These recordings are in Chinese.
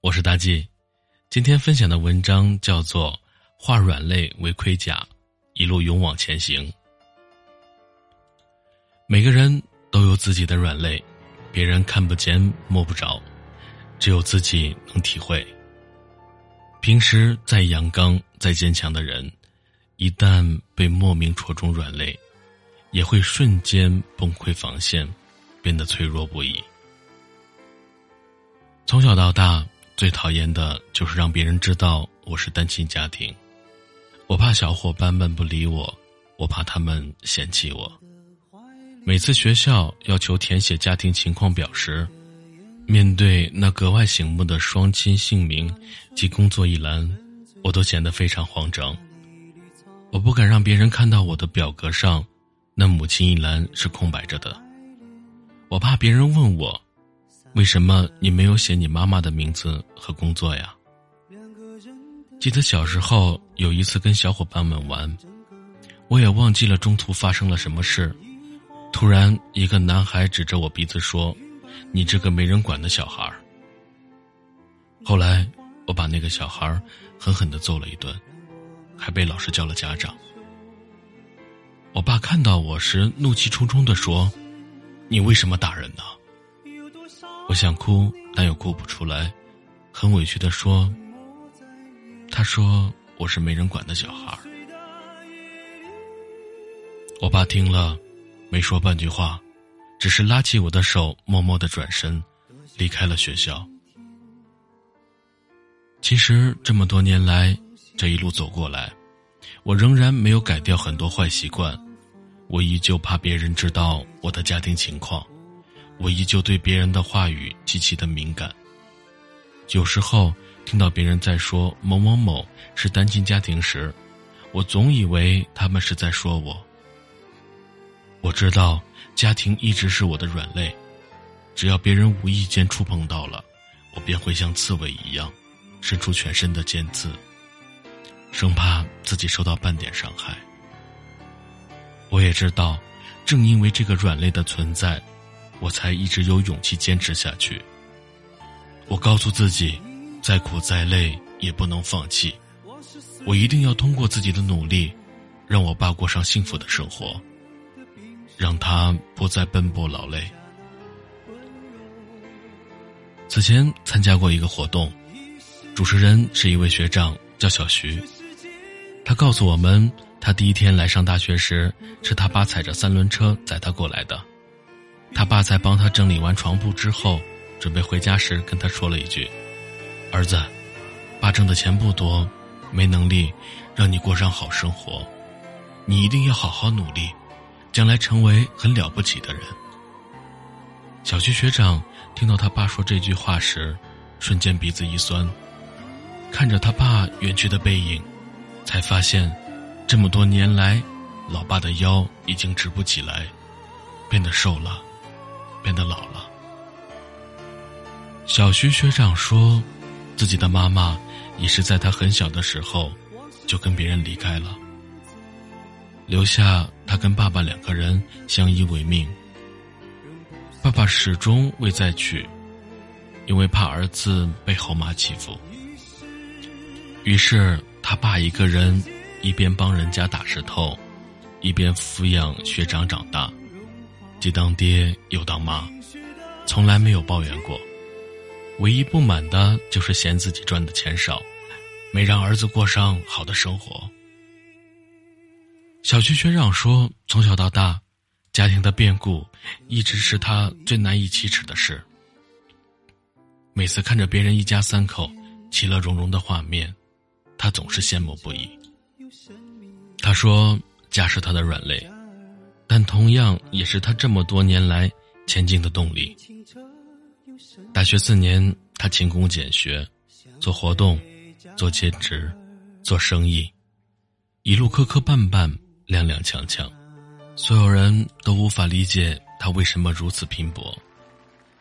我是大 G，今天分享的文章叫做《化软肋为盔甲，一路勇往前行》。每个人都有自己的软肋，别人看不见摸不着，只有自己能体会。平时再阳刚、再坚强的人，一旦被莫名戳中软肋，也会瞬间崩溃防线，变得脆弱不已。从小到大。最讨厌的就是让别人知道我是单亲家庭，我怕小伙伴们不理我，我怕他们嫌弃我。每次学校要求填写家庭情况表时，面对那格外醒目的双亲姓名及工作一栏，我都显得非常慌张。我不敢让别人看到我的表格上那母亲一栏是空白着的，我怕别人问我。为什么你没有写你妈妈的名字和工作呀？记得小时候有一次跟小伙伴们玩，我也忘记了中途发生了什么事。突然，一个男孩指着我鼻子说：“你这个没人管的小孩。”后来，我把那个小孩狠狠的揍了一顿，还被老师叫了家长。我爸看到我时，怒气冲冲的说：“你为什么打人呢？”我想哭，但又哭不出来，很委屈的说：“他说我是没人管的小孩。”我爸听了，没说半句话，只是拉起我的手，默默的转身，离开了学校。其实这么多年来，这一路走过来，我仍然没有改掉很多坏习惯，我依旧怕别人知道我的家庭情况。我依旧对别人的话语极其的敏感。有时候听到别人在说某某某是单亲家庭时，我总以为他们是在说我。我知道家庭一直是我的软肋，只要别人无意间触碰到了，我便会像刺猬一样，伸出全身的尖刺，生怕自己受到半点伤害。我也知道，正因为这个软肋的存在。我才一直有勇气坚持下去。我告诉自己，再苦再累也不能放弃。我一定要通过自己的努力，让我爸过上幸福的生活，让他不再奔波劳累。此前参加过一个活动，主持人是一位学长，叫小徐。他告诉我们，他第一天来上大学时，是他爸踩着三轮车载他过来的。他爸在帮他整理完床铺之后，准备回家时，跟他说了一句：“儿子，爸挣的钱不多，没能力让你过上好生活，你一定要好好努力，将来成为很了不起的人。”小区学长听到他爸说这句话时，瞬间鼻子一酸，看着他爸远去的背影，才发现，这么多年来，老爸的腰已经直不起来，变得瘦了。变得老了。小徐学长说，自己的妈妈也是在他很小的时候就跟别人离开了，留下他跟爸爸两个人相依为命。爸爸始终未再娶，因为怕儿子被后妈欺负。于是他爸一个人一边帮人家打石头，一边抚养学长长大。既当爹又当妈，从来没有抱怨过，唯一不满的就是嫌自己赚的钱少，没让儿子过上好的生活。小区学长说，从小到大，家庭的变故一直是他最难以启齿的事。每次看着别人一家三口其乐融融的画面，他总是羡慕不已。他说，家是他的软肋。但同样也是他这么多年来前进的动力。大学四年，他勤工俭学，做活动，做兼职，做生意，一路磕磕绊绊，踉踉跄跄，所有人都无法理解他为什么如此拼搏，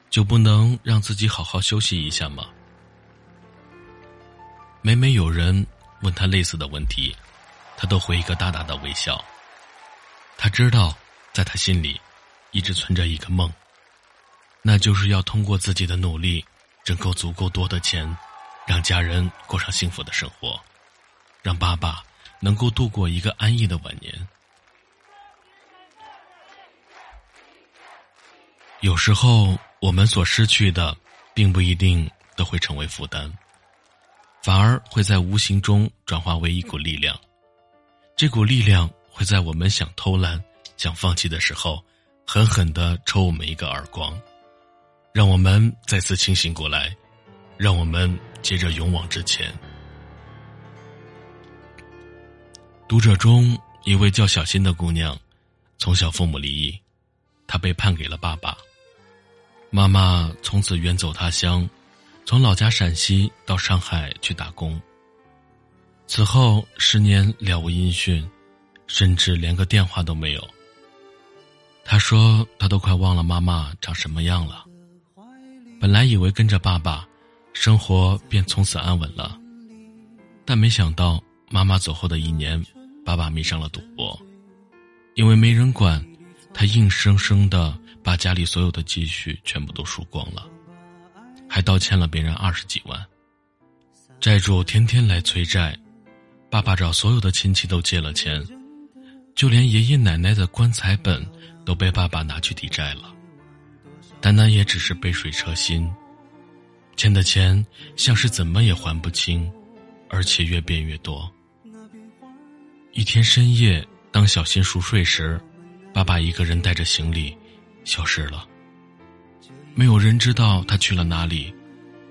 就不能让自己好好休息一下吗？每每有人问他类似的问题，他都会一个大大的微笑。他知道，在他心里，一直存着一个梦，那就是要通过自己的努力，挣够足够多的钱，让家人过上幸福的生活，让爸爸能够度过一个安逸的晚年。有时候，我们所失去的，并不一定都会成为负担，反而会在无形中转化为一股力量。这股力量会在我们想偷懒、想放弃的时候，狠狠的抽我们一个耳光，让我们再次清醒过来，让我们接着勇往直前。读者中一位叫小新的姑娘，从小父母离异。她被判给了爸爸，妈妈从此远走他乡，从老家陕西到上海去打工。此后十年了无音讯，甚至连个电话都没有。他说他都快忘了妈妈长什么样了。本来以为跟着爸爸，生活便从此安稳了，但没想到妈妈走后的一年，爸爸迷上了赌博，因为没人管。他硬生生的把家里所有的积蓄全部都输光了，还倒欠了别人二十几万。债主天天来催债，爸爸找所有的亲戚都借了钱，就连爷爷奶奶的棺材本都被爸爸拿去抵债了。但那也只是杯水车薪，欠的钱像是怎么也还不清，而且越变越多。一天深夜，当小新熟睡时。爸爸一个人带着行李，消失了。没有人知道他去了哪里，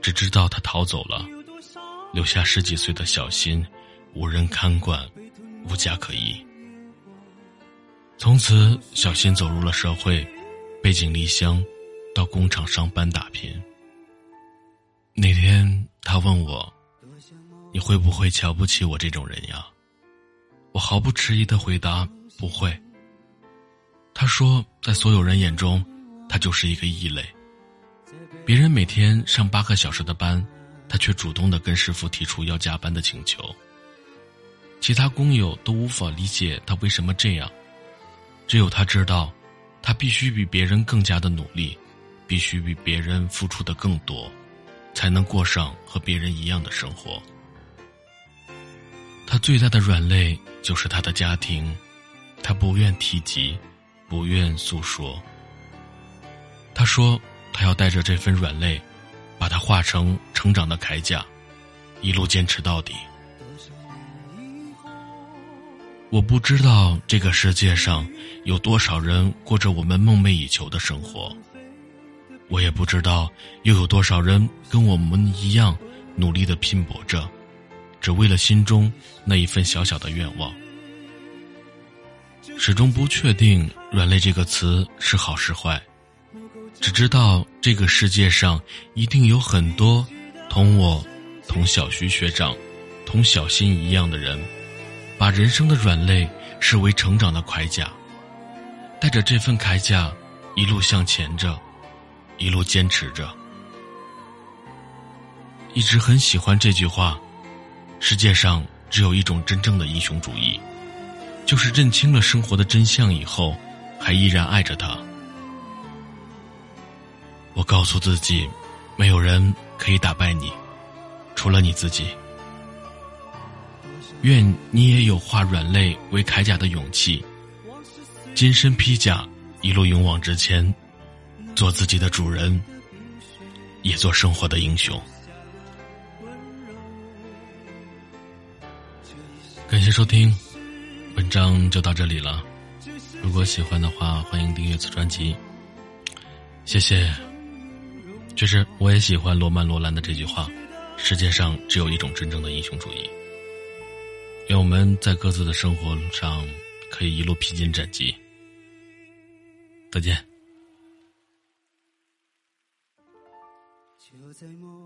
只知道他逃走了，留下十几岁的小新，无人看管，无家可依。从此，小新走入了社会，背井离乡，到工厂上班打拼。那天，他问我：“你会不会瞧不起我这种人呀？”我毫不迟疑的回答：“不会。”他说，在所有人眼中，他就是一个异类。别人每天上八个小时的班，他却主动的跟师傅提出要加班的请求。其他工友都无法理解他为什么这样，只有他知道，他必须比别人更加的努力，必须比别人付出的更多，才能过上和别人一样的生活。他最大的软肋就是他的家庭，他不愿提及。不愿诉说。他说：“他要带着这份软肋，把它化成成长的铠甲，一路坚持到底。”我不知道这个世界上有多少人过着我们梦寐以求的生活，我也不知道又有多少人跟我们一样努力的拼搏着，只为了心中那一份小小的愿望。始终不确定“软肋”这个词是好是坏，只知道这个世界上一定有很多同我、同小徐学长、同小新一样的人，把人生的软肋视为成长的铠甲，带着这份铠甲一路向前着，一路坚持着。一直很喜欢这句话：世界上只有一种真正的英雄主义。就是认清了生活的真相以后，还依然爱着他。我告诉自己，没有人可以打败你，除了你自己。愿你也有化软肋为铠甲的勇气，金身披甲，一路勇往直前，做自己的主人，也做生活的英雄。感谢收听。文章就到这里了，如果喜欢的话，欢迎订阅此专辑。谢谢。确实，我也喜欢罗曼·罗兰的这句话：“世界上只有一种真正的英雄主义。”愿我们在各自的生活上可以一路披荆斩棘。再见。就在某